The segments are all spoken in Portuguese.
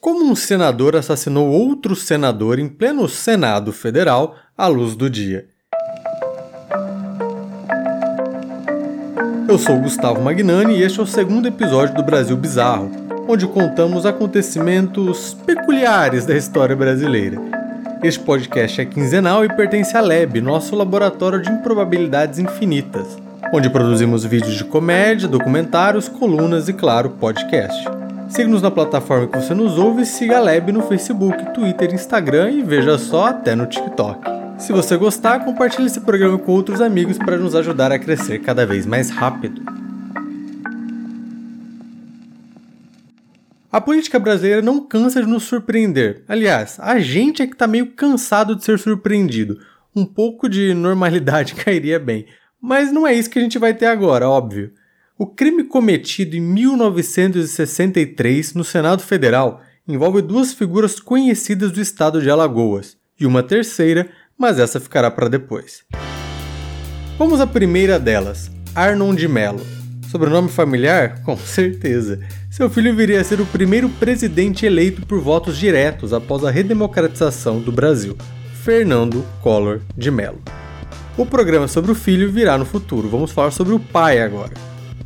Como um senador assassinou outro senador em pleno Senado Federal à luz do dia. Eu sou Gustavo Magnani e este é o segundo episódio do Brasil Bizarro, onde contamos acontecimentos peculiares da história brasileira. Este podcast é quinzenal e pertence à LEB, nosso laboratório de improbabilidades infinitas, onde produzimos vídeos de comédia, documentários, colunas e, claro, podcast. Siga-nos na plataforma que você nos ouve e siga a Leb no Facebook, Twitter, Instagram e veja só até no TikTok. Se você gostar, compartilhe esse programa com outros amigos para nos ajudar a crescer cada vez mais rápido. A política brasileira não cansa de nos surpreender. Aliás, a gente é que está meio cansado de ser surpreendido. Um pouco de normalidade cairia bem. Mas não é isso que a gente vai ter agora, óbvio. O crime cometido em 1963 no Senado Federal envolve duas figuras conhecidas do estado de Alagoas e uma terceira mas essa ficará para depois. Vamos à primeira delas, Arnon de Mello. Sobrenome familiar? Com certeza. Seu filho viria a ser o primeiro presidente eleito por votos diretos após a redemocratização do Brasil, Fernando Collor de Mello. O programa sobre o filho virá no futuro, vamos falar sobre o pai agora.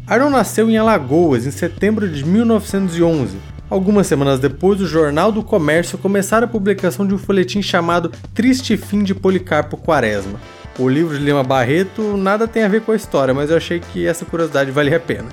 Arnon nasceu em Alagoas em setembro de 1911 Algumas semanas depois, o Jornal do Comércio começara a publicação de um folhetim chamado Triste Fim de Policarpo Quaresma. O livro de Lima Barreto nada tem a ver com a história, mas eu achei que essa curiosidade valia a pena.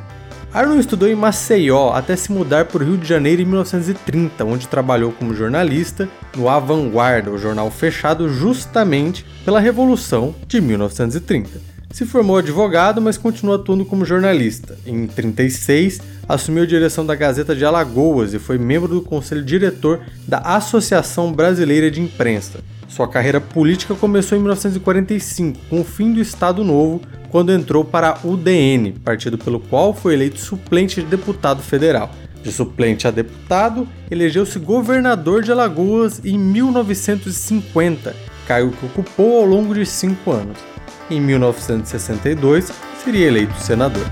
Arnold estudou em Maceió até se mudar para o Rio de Janeiro em 1930, onde trabalhou como jornalista no A Vanguarda, o jornal fechado justamente pela Revolução de 1930. Se formou advogado, mas continuou atuando como jornalista. Em 36, assumiu a direção da Gazeta de Alagoas e foi membro do conselho diretor da Associação Brasileira de Imprensa. Sua carreira política começou em 1945, com o fim do Estado Novo, quando entrou para a UDN, partido pelo qual foi eleito suplente de deputado federal. De suplente a deputado, elegeu-se governador de Alagoas em 1950, cargo que ocupou ao longo de cinco anos. Em 1962, seria eleito senador.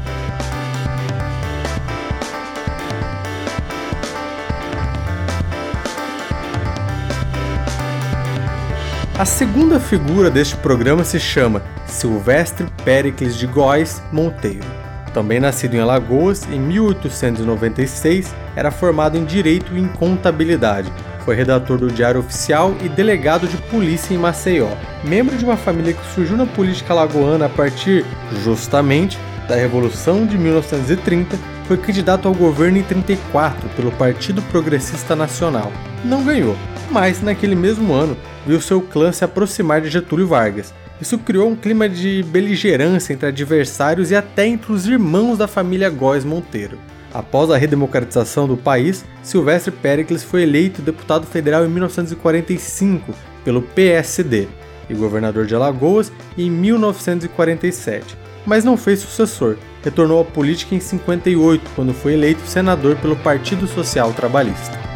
A segunda figura deste programa se chama Silvestre Péricles de Góes Monteiro. Também nascido em Alagoas, em 1896, era formado em Direito e em Contabilidade foi redator do Diário Oficial e delegado de polícia em Maceió. Membro de uma família que surgiu na política alagoana a partir, justamente, da Revolução de 1930, foi candidato ao governo em 34 pelo Partido Progressista Nacional. Não ganhou, mas naquele mesmo ano viu seu clã se aproximar de Getúlio Vargas. Isso criou um clima de beligerância entre adversários e até entre os irmãos da família Góes Monteiro. Após a redemocratização do país, Silvestre Péricles foi eleito deputado federal em 1945 pelo PSD e governador de Alagoas em 1947, mas não fez sucessor. Retornou à política em 58, quando foi eleito senador pelo Partido Social Trabalhista.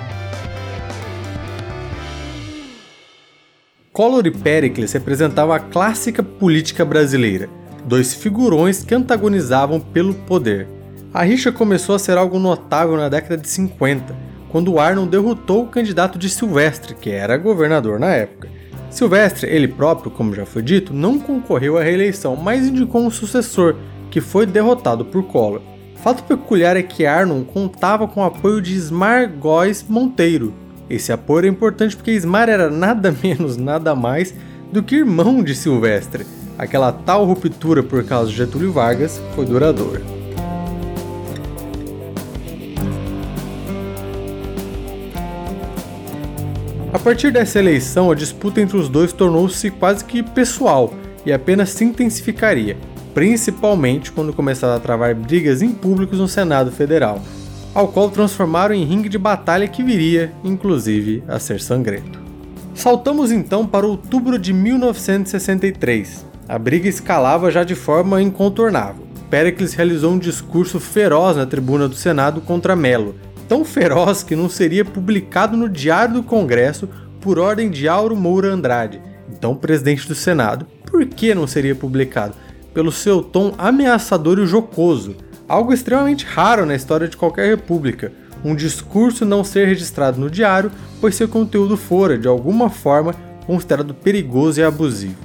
Collor e Péricles representavam a clássica política brasileira, dois figurões que antagonizavam pelo poder. A rixa começou a ser algo notável na década de 50, quando Arnold derrotou o candidato de Silvestre, que era governador na época. Silvestre, ele próprio, como já foi dito, não concorreu à reeleição, mas indicou um sucessor, que foi derrotado por Collor. Fato peculiar é que Arnold contava com o apoio de Ismar Góes Monteiro. Esse apoio era importante porque Ismar era nada menos, nada mais do que irmão de Silvestre. Aquela tal ruptura por causa de Getúlio Vargas foi duradoura. A partir dessa eleição, a disputa entre os dois tornou-se quase que pessoal e apenas se intensificaria, principalmente quando começaram a travar brigas em públicos no Senado Federal, ao qual transformaram em ringue de batalha que viria, inclusive, a ser sangrento. Saltamos então para outubro de 1963. A briga escalava já de forma incontornável. Pericles realizou um discurso feroz na tribuna do Senado contra Melo, tão feroz que não seria publicado no Diário do Congresso por ordem de Auro Moura Andrade, então presidente do Senado. Por que não seria publicado? pelo seu tom ameaçador e jocoso, algo extremamente raro na história de qualquer república, um discurso não ser registrado no diário, pois seu conteúdo fora, de alguma forma, considerado perigoso e abusivo.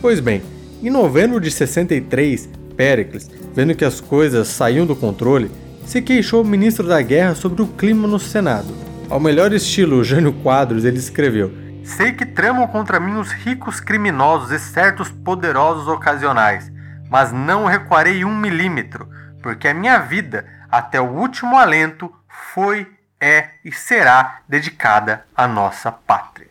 Pois bem, em novembro de 63, Pericles, vendo que as coisas saíam do controle, se queixou ao ministro da Guerra sobre o clima no Senado. Ao melhor estilo Jânio Quadros, ele escreveu: Sei que tramam contra mim os ricos criminosos e certos poderosos ocasionais, mas não recuarei um milímetro, porque a minha vida, até o último alento, foi, é e será dedicada à nossa pátria.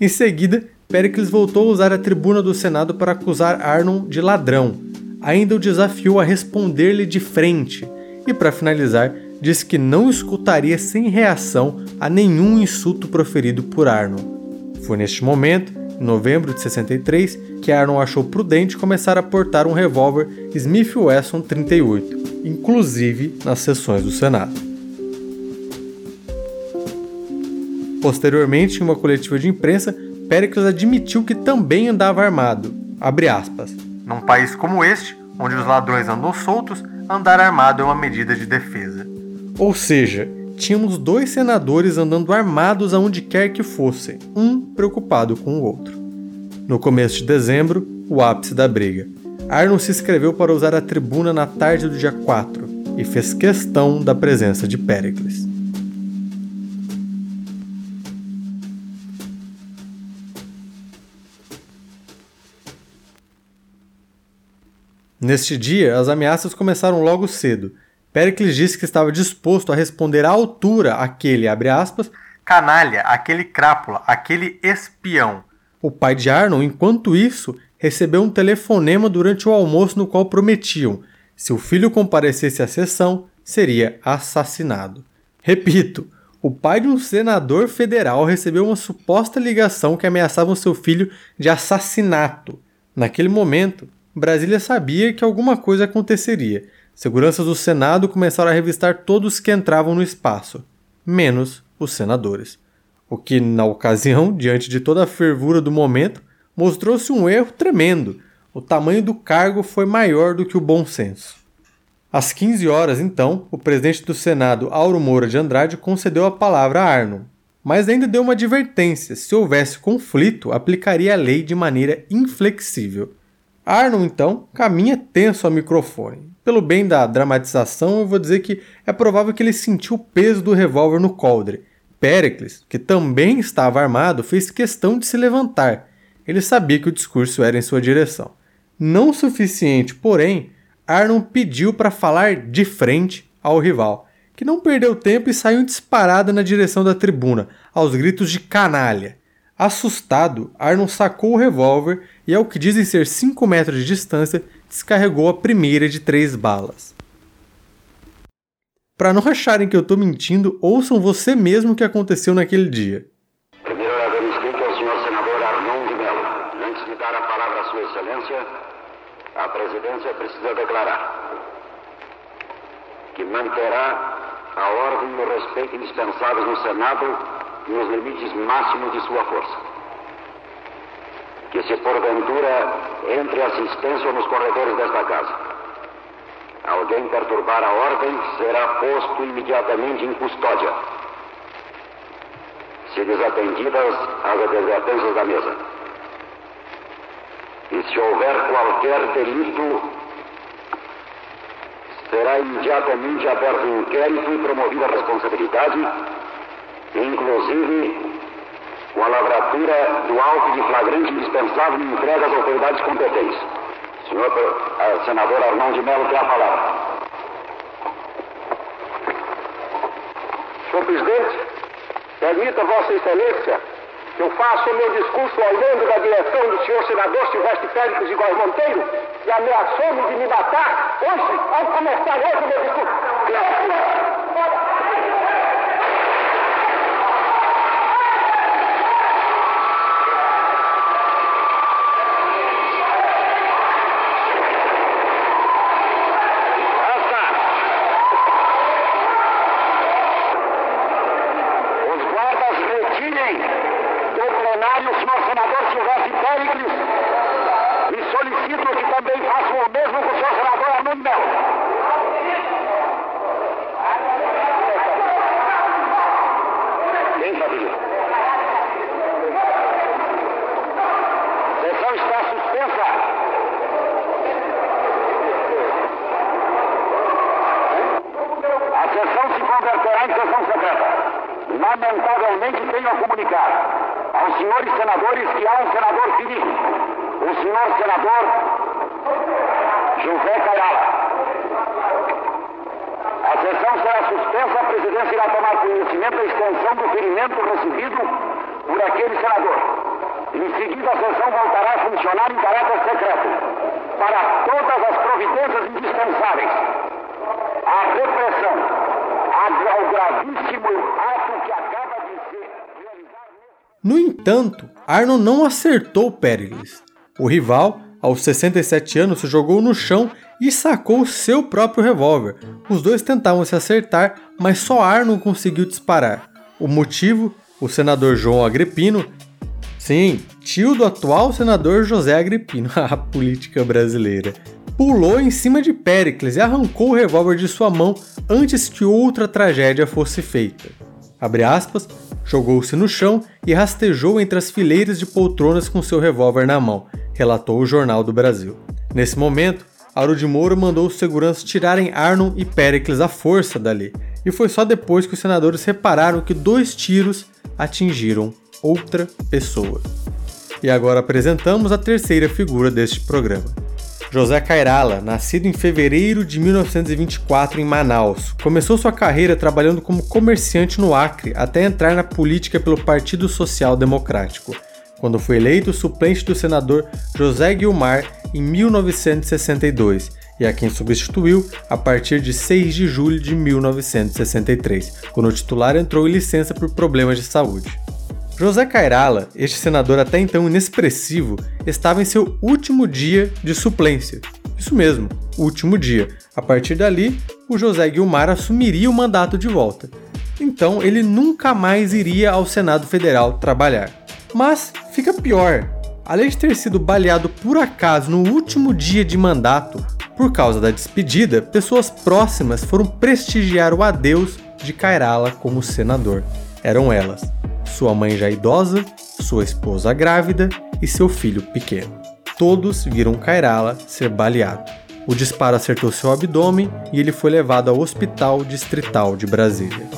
Em seguida, Pericles voltou a usar a tribuna do Senado para acusar Arnon de ladrão. Ainda o desafiou a responder-lhe de frente e, para finalizar, disse que não escutaria sem reação a nenhum insulto proferido por Arnon. Foi neste momento, em novembro de 63, que achou prudente começar a portar um revólver Smith Wesson 38, inclusive nas sessões do Senado. Posteriormente, em uma coletiva de imprensa, Pericles admitiu que também andava armado. Num país como este, onde os ladrões andam soltos, andar armado é uma medida de defesa. Ou seja, tínhamos dois senadores andando armados aonde quer que fossem, um preocupado com o outro. No começo de dezembro, o ápice da briga. Arnold se inscreveu para usar a tribuna na tarde do dia 4 e fez questão da presença de Pericles. Neste dia, as ameaças começaram logo cedo. Pericles disse que estava disposto a responder à altura aquele, abre aspas, canalha, aquele crápula, aquele espião. O pai de Arnon, enquanto isso, recebeu um telefonema durante o almoço no qual prometiam: se o filho comparecesse à sessão, seria assassinado. Repito, o pai de um senador federal recebeu uma suposta ligação que ameaçava seu filho de assassinato. Naquele momento, Brasília sabia que alguma coisa aconteceria. Seguranças do Senado começaram a revistar todos que entravam no espaço, menos os senadores. O que, na ocasião, diante de toda a fervura do momento, mostrou-se um erro tremendo. O tamanho do cargo foi maior do que o bom senso. Às 15 horas, então, o presidente do Senado, Auro Moura de Andrade, concedeu a palavra a Arno, mas ainda deu uma advertência: se houvesse conflito, aplicaria a lei de maneira inflexível. Arnon, então, caminha tenso ao microfone. Pelo bem da dramatização, eu vou dizer que é provável que ele sentiu o peso do revólver no coldre. Pericles, que também estava armado, fez questão de se levantar. Ele sabia que o discurso era em sua direção. Não suficiente, porém, Arnon pediu para falar de frente ao rival, que não perdeu tempo e saiu disparada na direção da tribuna, aos gritos de canalha. Assustado, Arnon sacou o revólver e, ao que dizem ser 5 metros de distância, descarregou a primeira de três balas. Para não acharem que eu estou mentindo, ouçam você mesmo o que aconteceu naquele dia. Primeiro haver escrito ao senhor senador Arnon de Mello. Antes de dar a palavra à sua excelência, a presidência precisa declarar que manterá a ordem e o respeito indispensáveis no Senado nos limites máximos de sua força. Que se porventura entre assistência nos corredores desta casa, alguém perturbar a ordem, será posto imediatamente em custódia, se desatendidas as advertências da mesa. E se houver qualquer delito, será imediatamente aberto inquérito e promovida a responsabilidade inclusive com a lavratura do auto de flagrante indispensável e entregue às autoridades competentes. Senhor uh, senador Armando de Mello tem a palavra. Senhor presidente, permita Vossa Excelência que eu faça o meu discurso olhando da direção do senhor senador Silvestre Félix de Góes Monteiro, que ameaçou-me de me matar hoje, ao começar hoje o meu discurso. plenário, o senhor senador Silvestre Péricles, e solicito que também façam o mesmo senhor senador Armando Melo. Quem sabia? A sessão está suspensa. A sessão se converterá em sessão secreta. Lamentavelmente tenho a comunicar aos senhores senadores que há um senador ferido. O senhor senador José Cairala. A sessão será suspensa, a presidência irá tomar conhecimento da extensão do ferimento recebido por aquele senador. Em seguida, a sessão voltará a funcionar em caráter secreto para todas as providências indispensáveis à repressão, ao gravíssimo ato que acaba de ser realizado. No entanto, Arno não acertou Pericles. O rival, aos 67 anos, se jogou no chão e sacou seu próprio revólver. Os dois tentavam se acertar, mas só Arno conseguiu disparar. O motivo? O senador João Agripino, sim, tio do atual senador José Agripino, a política brasileira, pulou em cima de Pericles e arrancou o revólver de sua mão antes que outra tragédia fosse feita. Jogou-se no chão e rastejou entre as fileiras de poltronas com seu revólver na mão, relatou o Jornal do Brasil. Nesse momento, Auro de Moura mandou os seguranças tirarem Arnon e Pericles à força dali, e foi só depois que os senadores repararam que dois tiros atingiram outra pessoa. E agora apresentamos a terceira figura deste programa. José Cairala, nascido em fevereiro de 1924 em Manaus, começou sua carreira trabalhando como comerciante no Acre até entrar na política pelo Partido Social Democrático, quando foi eleito suplente do senador José Guilmar em 1962 e a quem substituiu a partir de 6 de julho de 1963, quando o titular entrou em licença por problemas de saúde. José Cairala, este senador até então inexpressivo, estava em seu último dia de suplência. Isso mesmo, último dia. A partir dali, o José Guilmar assumiria o mandato de volta. Então, ele nunca mais iria ao Senado Federal trabalhar. Mas fica pior. Além de ter sido baleado por acaso no último dia de mandato, por causa da despedida, pessoas próximas foram prestigiar o adeus de Cairala como senador. Eram elas sua mãe já idosa, sua esposa grávida e seu filho pequeno. Todos viram Kairala ser baleado. O disparo acertou seu abdômen e ele foi levado ao Hospital Distrital de Brasília.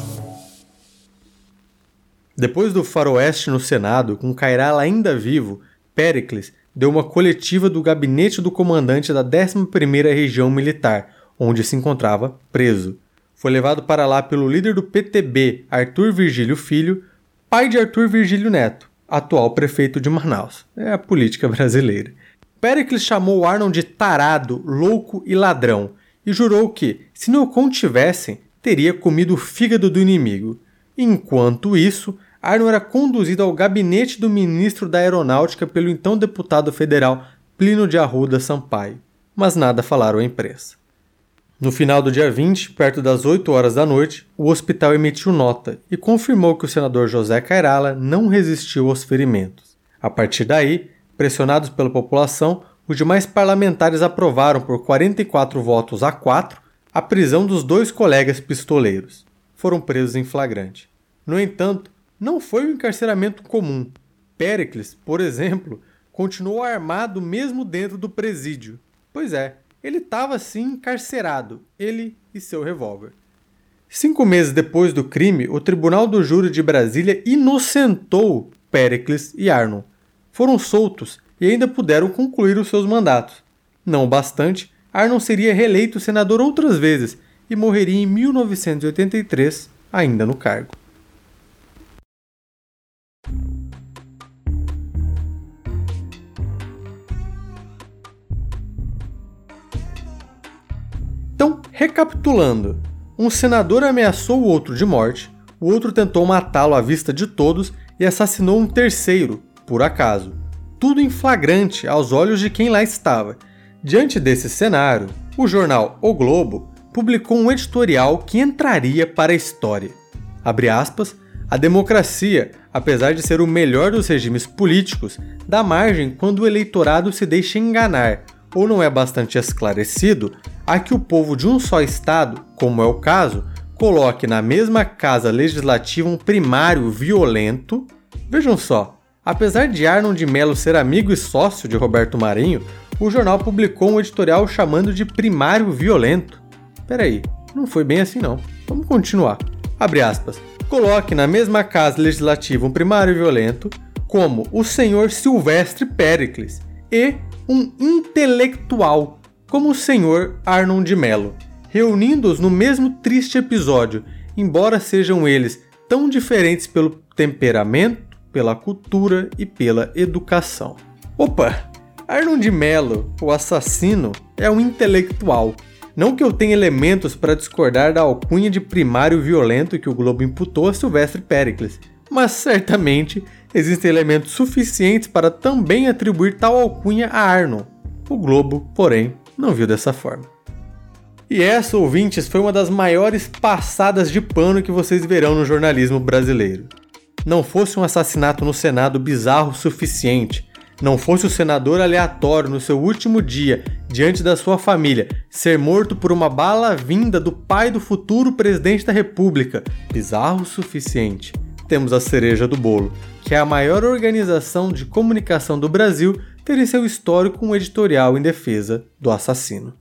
Depois do faroeste no Senado, com Kairala ainda vivo, Pericles deu uma coletiva do gabinete do comandante da 11ª Região Militar, onde se encontrava preso. Foi levado para lá pelo líder do PTB, Arthur Virgílio Filho, pai de Arthur Virgílio Neto, atual prefeito de Manaus. É a política brasileira. Pericles chamou Arnon de tarado, louco e ladrão e jurou que, se não contivessem, teria comido o fígado do inimigo. Enquanto isso, Arnon era conduzido ao gabinete do ministro da Aeronáutica pelo então deputado federal Plínio de Arruda Sampaio. Mas nada falaram à imprensa. No final do dia 20, perto das 8 horas da noite, o hospital emitiu nota e confirmou que o senador José Cairala não resistiu aos ferimentos. A partir daí, pressionados pela população, os demais parlamentares aprovaram por 44 votos a 4 a prisão dos dois colegas pistoleiros. Foram presos em flagrante. No entanto, não foi um encarceramento comum. Pericles, por exemplo, continuou armado mesmo dentro do presídio. Pois é, ele estava sim encarcerado, ele e seu revólver. Cinco meses depois do crime, o Tribunal do Júri de Brasília inocentou Pericles e Arnon. Foram soltos e ainda puderam concluir os seus mandatos. Não bastante, Arnon seria reeleito senador outras vezes e morreria em 1983, ainda no cargo. Então, recapitulando: um senador ameaçou o outro de morte, o outro tentou matá-lo à vista de todos e assassinou um terceiro, por acaso. Tudo em flagrante aos olhos de quem lá estava. Diante desse cenário, o jornal O Globo publicou um editorial que entraria para a história. Abre aspas, a democracia, apesar de ser o melhor dos regimes políticos, dá margem quando o eleitorado se deixa enganar ou não é bastante esclarecido a que o povo de um só estado, como é o caso, coloque na mesma casa legislativa um primário violento. Vejam só, apesar de Arnon de Mello ser amigo e sócio de Roberto Marinho, o jornal publicou um editorial chamando de primário violento. Peraí, não foi bem assim não. Vamos continuar. Abre aspas. Coloque na mesma casa legislativa um primário violento, como o senhor Silvestre Pericles, e um intelectual, como o senhor Arnon de Mello, reunindo-os no mesmo triste episódio, embora sejam eles tão diferentes pelo temperamento, pela cultura e pela educação. Opa! Arnon de Mello, o assassino, é um intelectual. Não que eu tenha elementos para discordar da alcunha de primário violento que o Globo imputou a Silvestre Pericles, mas certamente existem elementos suficientes para também atribuir tal alcunha a Arnon. O Globo, porém, não viu dessa forma. E essa, ouvintes, foi uma das maiores passadas de pano que vocês verão no jornalismo brasileiro. Não fosse um assassinato no Senado bizarro o suficiente, não fosse o senador aleatório no seu último dia, diante da sua família, ser morto por uma bala vinda do pai do futuro presidente da República, bizarro o suficiente. Temos a cereja do bolo, que é a maior organização de comunicação do Brasil ter em seu histórico um editorial em defesa do assassino.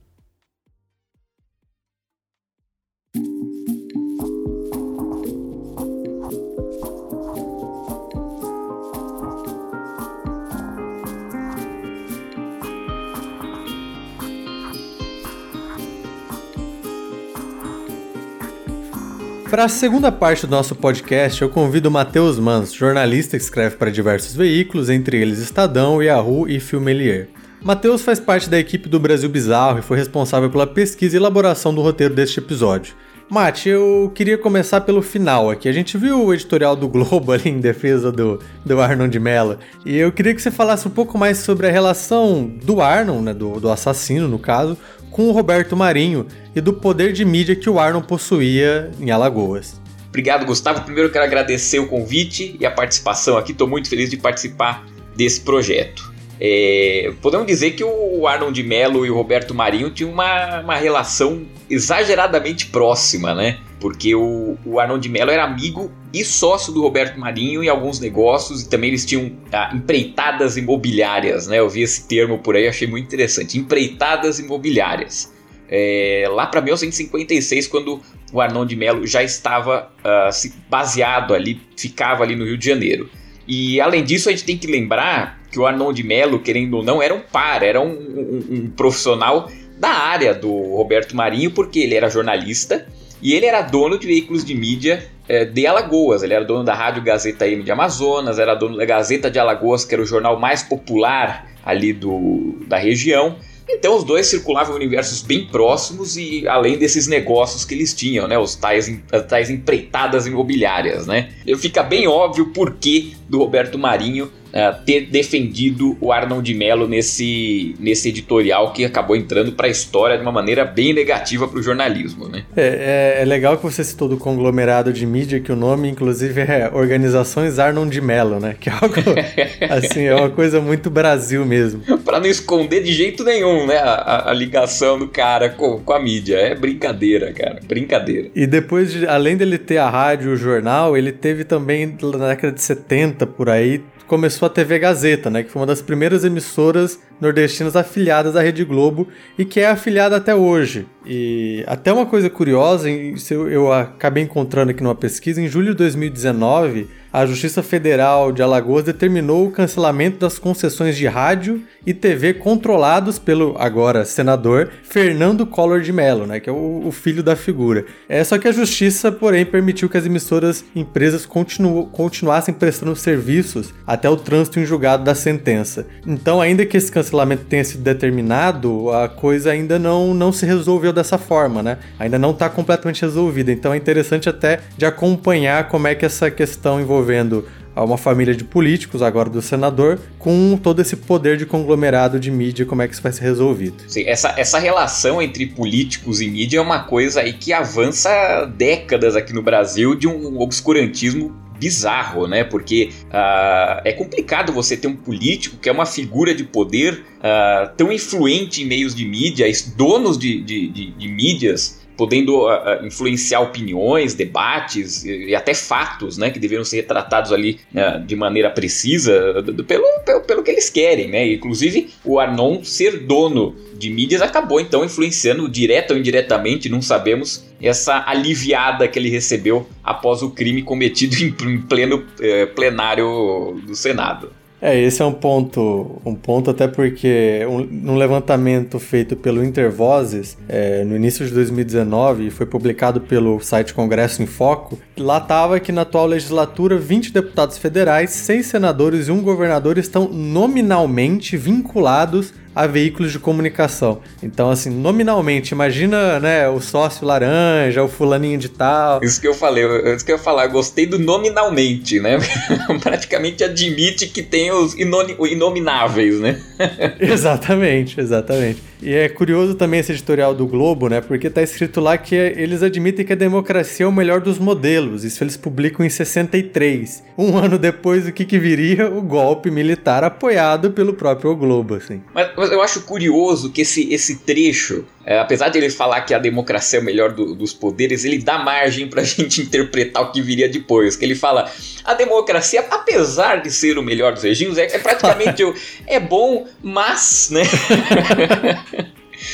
Para a segunda parte do nosso podcast, eu convido o Matheus Mans, jornalista que escreve para diversos veículos, entre eles Estadão, Yahoo e Filmelier. Matheus faz parte da equipe do Brasil Bizarro e foi responsável pela pesquisa e elaboração do roteiro deste episódio. Mate, eu queria começar pelo final aqui. A gente viu o editorial do Globo ali em defesa do, do Arnon de Mello. E eu queria que você falasse um pouco mais sobre a relação do Arnon, né, do, do assassino no caso, com o Roberto Marinho e do poder de mídia que o Arnon possuía em Alagoas. Obrigado, Gustavo. Primeiro quero agradecer o convite e a participação aqui. Estou muito feliz de participar desse projeto. É, podemos dizer que o Arnon de Mello e o Roberto Marinho tinham uma, uma relação exageradamente próxima, né? Porque o, o Arnon de Mello era amigo e sócio do Roberto Marinho em alguns negócios e também eles tinham ah, empreitadas imobiliárias, né? Eu vi esse termo por aí, achei muito interessante. Empreitadas imobiliárias. É, lá para 1956, quando o Arnon de Mello já estava uh, baseado ali, ficava ali no Rio de Janeiro. E além disso, a gente tem que lembrar que o Arnon de Mello, querendo ou não, era um par, era um, um, um profissional da área do Roberto Marinho, porque ele era jornalista e ele era dono de veículos de mídia é, de Alagoas. Ele era dono da Rádio Gazeta M de Amazonas, era dono da Gazeta de Alagoas, que era o jornal mais popular ali do, da região. Então os dois circulavam universos bem próximos e além desses negócios que eles tinham, né, os tais, tais empreitadas imobiliárias, né. Fica bem óbvio o porquê do Roberto Marinho uh, ter defendido o Arnold de Mello nesse, nesse editorial que acabou entrando para a história de uma maneira bem negativa para o jornalismo. Né? É, é, é, legal que você citou do conglomerado de mídia, que o nome, inclusive, é Organizações Arnold de Mello, né? Que é algo, assim, é uma coisa muito Brasil mesmo. para não esconder de jeito nenhum, né? A, a, ligação do cara com, com a mídia. É brincadeira, cara. Brincadeira. E depois, de, além dele ter a rádio e o jornal, ele teve também, na década de 70, por aí, começou a TV Gazeta, né, que foi uma das primeiras emissoras nordestinas afiliadas à Rede Globo e que é afiliada até hoje. E até uma coisa curiosa, eu acabei encontrando aqui numa pesquisa, em julho de 2019, a Justiça Federal de Alagoas determinou o cancelamento das concessões de rádio e TV controlados pelo agora senador Fernando Collor de Mello, né, que é o, o filho da figura. É só que a justiça, porém, permitiu que as emissoras empresas continu, continuassem prestando serviços até o trânsito em julgado da sentença. Então, ainda que esse cancelamento tenha sido determinado, a coisa ainda não, não se resolveu dessa forma, né? Ainda não está completamente resolvida. Então, é interessante até de acompanhar como é que essa questão envolvendo envolvendo uma família de políticos, agora do senador, com todo esse poder de conglomerado de mídia, como é que isso vai ser resolvido. Sim, essa, essa relação entre políticos e mídia é uma coisa aí que avança décadas aqui no Brasil de um obscurantismo bizarro, né? Porque uh, é complicado você ter um político que é uma figura de poder uh, tão influente em meios de mídia, donos de, de, de, de mídias podendo uh, influenciar opiniões, debates e, e, até fatos, né, que deveriam ser retratados ali uh, de maneira precisa do, do, pelo, pelo, pelo, que eles querem, né? Inclusive o Arnon ser dono de mídias acabou então influenciando direta ou indiretamente, não sabemos, essa aliviada que ele recebeu após o crime cometido em, em pleno eh, plenário do Senado. É, esse é um ponto, um ponto até porque um, num levantamento feito pelo Intervozes é, no início de 2019 foi publicado pelo site Congresso em Foco, lá estava que na atual legislatura 20 deputados federais, 6 senadores e um governador estão nominalmente vinculados a veículos de comunicação. Então, assim, nominalmente, imagina, né, o sócio laranja, o fulaninho de tal. Isso que eu falei, isso que eu ia falar, gostei do nominalmente, né? Praticamente admite que tem os inomináveis, né? exatamente, exatamente. E é curioso também esse editorial do Globo, né? Porque tá escrito lá que eles admitem que a democracia é o melhor dos modelos. Isso eles publicam em 63. Um ano depois, o que, que viria? O golpe militar apoiado pelo próprio Globo, assim. Mas, mas eu acho curioso que esse, esse trecho, é, apesar de ele falar que a democracia é o melhor do, dos poderes, ele dá margem pra gente interpretar o que viria depois. Que ele fala, a democracia, apesar de ser o melhor dos regimes, é, é praticamente o, é bom, mas, né?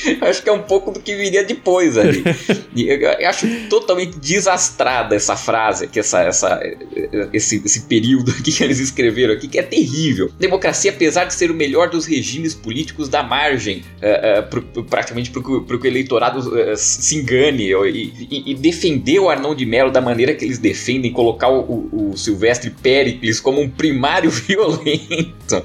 acho que é um pouco do que viria depois ali. eu acho totalmente desastrada essa frase, que essa, essa, esse, esse período aqui que eles escreveram aqui, que é terrível. Democracia, apesar de ser o melhor dos regimes políticos, dá margem uh, uh, pro, praticamente para que o eleitorado uh, se engane e, e, e, defender o Arnão de Mello da maneira que eles defendem, colocar o, o, Silvestre Pericles como um primário violento.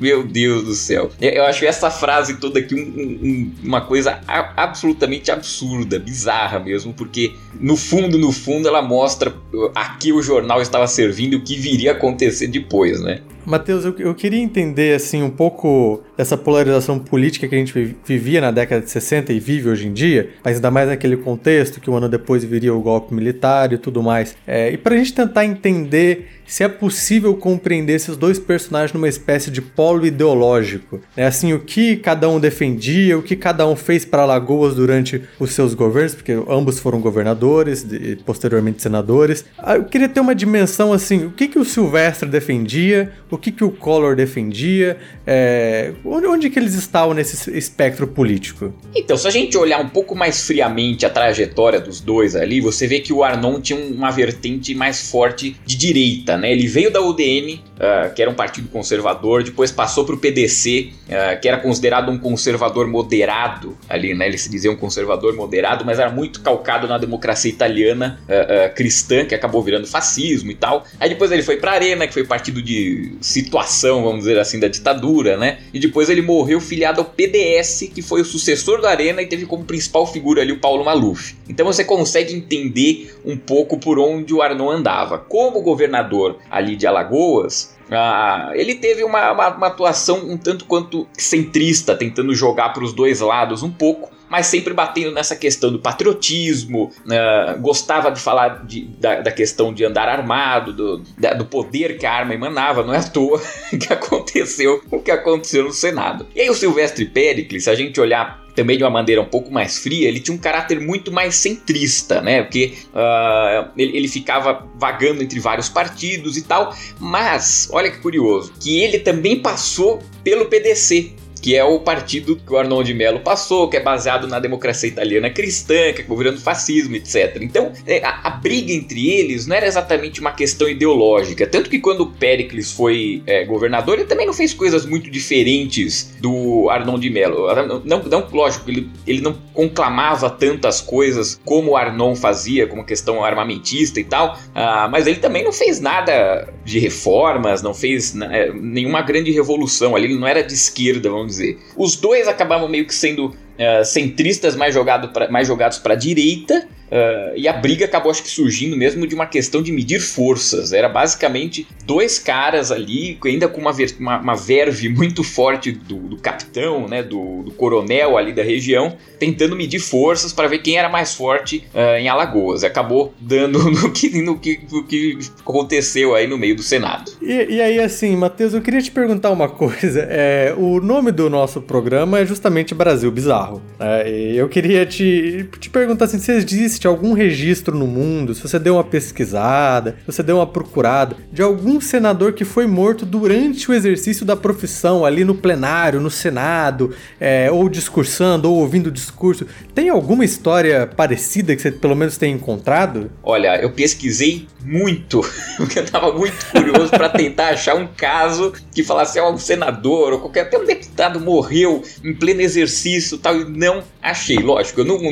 Meu Deus do céu. Eu acho essa frase toda aqui um, um uma coisa absolutamente absurda, bizarra mesmo, porque no fundo, no fundo, ela mostra a que o jornal estava servindo e o que viria a acontecer depois, né? Matheus, eu, eu queria entender assim um pouco dessa polarização política que a gente vivia na década de 60 e vive hoje em dia, mas ainda mais naquele contexto que um ano depois viria o golpe militar e tudo mais. É, e para a gente tentar entender se é possível compreender esses dois personagens numa espécie de polo ideológico, né? assim o que cada um defendia, o que cada um fez para Alagoas durante os seus governos, porque ambos foram governadores e posteriormente senadores. Ah, eu queria ter uma dimensão assim, o que que o Silvestre defendia, o o que, que o Collor defendia, é, onde, onde que eles estavam nesse espectro político? Então, se a gente olhar um pouco mais friamente a trajetória dos dois ali, você vê que o Arnon tinha uma vertente mais forte de direita, né? Ele veio da UDN, uh, ah, que era um partido conservador, depois passou para o PDC, uh, que era considerado um conservador moderado ali, né? Ele se dizia um conservador moderado, mas era muito calcado na democracia italiana uh, cristã, que acabou virando fascismo e tal. Aí depois ele foi para Arena, que foi partido de situação, vamos dizer assim, da ditadura, né? E depois ele morreu filiado ao PDS, que foi o sucessor da Arena e teve como principal figura ali o Paulo Maluf. Então você consegue entender um pouco por onde o Arnon andava. Como governador ali de Alagoas, ah, ele teve uma, uma, uma, atuação um tanto quanto centrista, tentando jogar para os dois lados um pouco, mas sempre batendo nessa questão do patriotismo, uh, gostava de falar de, da, da, questão de andar armado, do, da, do poder que a arma emanava, não é à toa que aconteceu o que aconteceu no Senado. E aí o Silvestre Pericles, se a gente olhar também de uma maneira um pouco mais fria, ele tinha um caráter muito mais centrista, né? Porque uh, ele, ele, ficava vagando entre vários partidos e tal. Mas, olha que curioso, que ele também passou pelo PDC que é o partido que o Arnoldo de Mello passou, que é baseado na democracia italiana cristã, que acabou virando fascismo, etc. Então, é, a, a, briga entre eles não era exatamente uma questão ideológica. Tanto que quando o Pericles foi é, governador, ele também não fez coisas muito diferentes do Arnon de Mello. Não, não, lógico, ele, ele não conclamava tantas coisas como o Arnon fazia, como questão armamentista e tal, ah, mas ele também não fez nada de reformas, não fez né, nenhuma grande revolução ali, ele não era de esquerda, vamos dizer. Os dois acabavam meio que sendo uh, centristas mais, jogado pra, mais jogados para a direita Uh, e a briga acabou, acho que, surgindo mesmo de uma questão de medir forças. Era basicamente dois caras ali, ainda com uma, ver, uma, uma verve muito forte do, do capitão, né, do, do, coronel ali da região, tentando medir forças para ver quem era mais forte uh, em Alagoas. Acabou dando no que, no, que, no que aconteceu aí no meio do Senado. E, e aí, assim, Matheus, eu queria te perguntar uma coisa. É, o nome do nosso programa é justamente Brasil Bizarro. É, eu queria te, te perguntar assim, se existe algum registro no mundo, se você deu uma pesquisada, se você deu uma procurada, de algum senador que foi morto durante o exercício da profissão, ali no plenário, no Senado, é, ou discursando, ou ouvindo discurso. Tem alguma história parecida que você pelo menos tenha encontrado? Olha, eu pesquisei muito, porque eu tava muito curioso para tentar achar um caso que falasse, ó, um senador ou qualquer até um deputado morreu em pleno exercício tal, não achei. Lógico, eu não,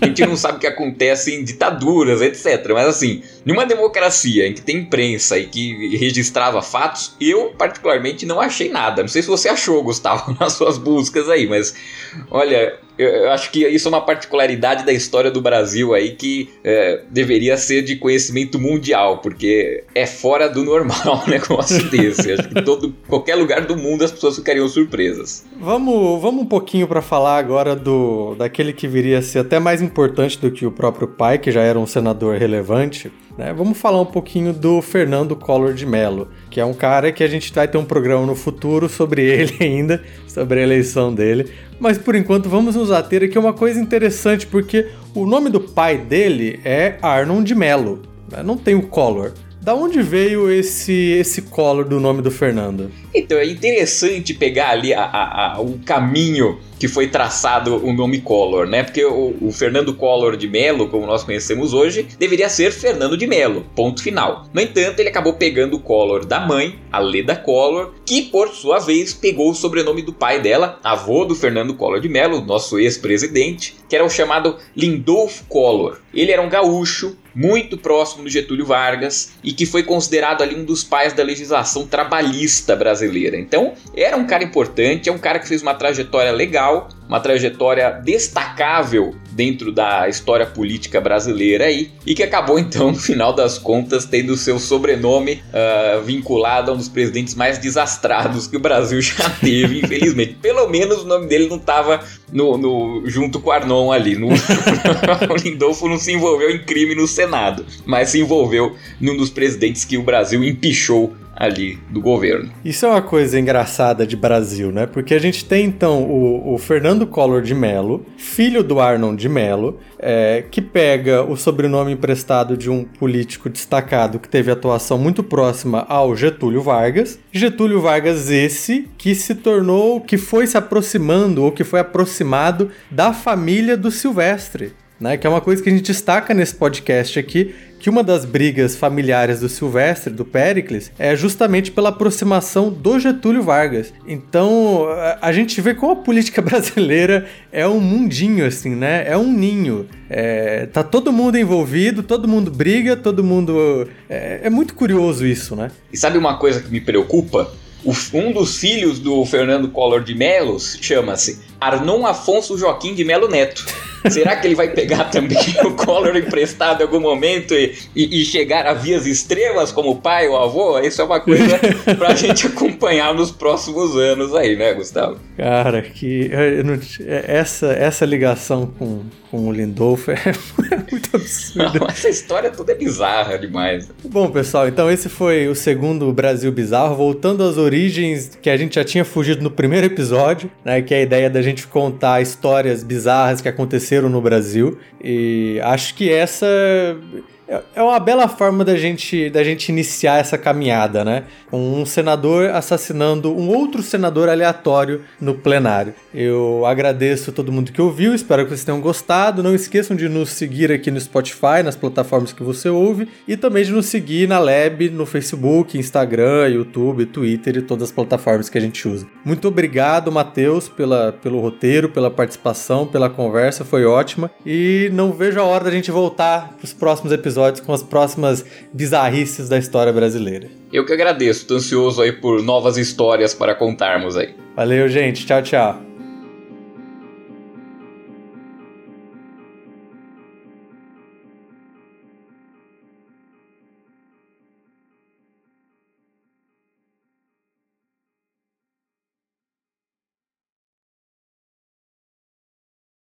a gente não sabe o que acontece em ditaduras, etc. Mas assim, numa democracia em que tem imprensa e que registrava fatos, eu particularmente não achei nada. Não sei se você achou, Gustavo, nas suas buscas aí, mas olha, eu acho que isso é uma particularidade da história do Brasil aí que é, deveria ser de conhecimento mundial, porque é fora do normal um negócio desse. acho que todo, qualquer lugar do mundo as pessoas ficariam surpresas. Vamos, vamos um pouquinho para falar agora do daquele que viria a ser até mais importante do que o próprio pai, que já era um senador relevante. Né? Vamos falar um pouquinho do Fernando Collor de Mello, que é um cara que a gente vai ter um programa no futuro sobre ele ainda, sobre a eleição dele. Mas por enquanto vamos nos ater aqui a uma coisa interessante, porque o nome do pai dele é Arnon de Mello, né? não tem o Collor. Da onde veio esse esse Collor do nome do Fernando? Então é interessante pegar ali a, a, a, o caminho que foi traçado o nome Collor, né? Porque o, o, Fernando Collor de Mello, como nós conhecemos hoje, deveria ser Fernando de Mello, ponto final. No entanto, ele acabou pegando o Collor da mãe, a Leda Collor, que por sua vez pegou o sobrenome do pai dela, avô do Fernando Collor de Mello, nosso ex-presidente, que era o chamado Lindolfo Collor. Ele era um gaúcho, muito próximo do Getúlio Vargas e que foi considerado ali um dos pais da legislação trabalhista brasileira. Então, era um cara importante, é um cara que fez uma trajetória legal, uma trajetória destacável dentro da história política brasileira aí, e que acabou então, no final das contas, tendo seu sobrenome uh, vinculado a um dos presidentes mais desastrados que o Brasil já teve, infelizmente. Pelo menos o nome dele não estava no, no, junto com Arnon ali. No, o Lindolfo não se envolveu em crime no Senado, mas se envolveu num dos presidentes que o Brasil empichou ali do governo. Isso é uma coisa engraçada de Brasil, né? Porque a gente tem então o, o Fernando Collor de Mello, filho do Arnon de Mello, é, que pega o sobrenome emprestado de um político destacado que teve atuação muito próxima ao Getúlio Vargas. Getúlio Vargas esse que se tornou, que foi se aproximando ou que foi aproximado da família do Silvestre. Né, que é uma coisa que a gente destaca nesse podcast aqui, que uma das brigas familiares do Silvestre, do Pericles, é justamente pela aproximação do Getúlio Vargas. Então, a gente vê como a política brasileira é um mundinho, assim, né? É um ninho. É, tá todo mundo envolvido, todo mundo briga, todo mundo. É, é muito curioso isso, né? E sabe uma coisa que me preocupa? um dos filhos do Fernando Collor de Mello chama-se Arnon Afonso Joaquim de Melo Neto. Será que ele vai pegar também o Collor emprestado em algum momento e, e, e, chegar a vias extremas como o pai ou avô? Isso é uma coisa pra gente acompanhar nos próximos anos aí, né, Gustavo? Cara, que não, essa, essa ligação com, com o Lindolfo é, muito absurda. Não, essa história toda é bizarra demais. Bom, pessoal, então esse foi o segundo Brasil Bizarro, voltando às origens que a gente já tinha fugido no primeiro episódio, né, que é a ideia da gente contar histórias bizarras que aconteceram no Brasil. E acho que essa é, é uma bela forma da gente, da gente iniciar essa caminhada, né? Um senador assassinando um outro senador aleatório no plenário. Eu agradeço todo mundo que ouviu, espero que vocês tenham gostado. Não esqueçam de nos seguir aqui no Spotify, nas plataformas que você ouve, e também de nos seguir na Lab, no Facebook, Instagram, YouTube, Twitter e todas as plataformas que a gente usa. Muito obrigado, Matheus, pela, pelo roteiro, pela participação, pela conversa, foi ótima. E não vejo a hora da gente voltar para os próximos episódios episódios com as próximas bizarrices da história brasileira. Eu que agradeço, tô ansioso aí por novas histórias para contarmos aí. Valeu, gente. Tchau, tchau.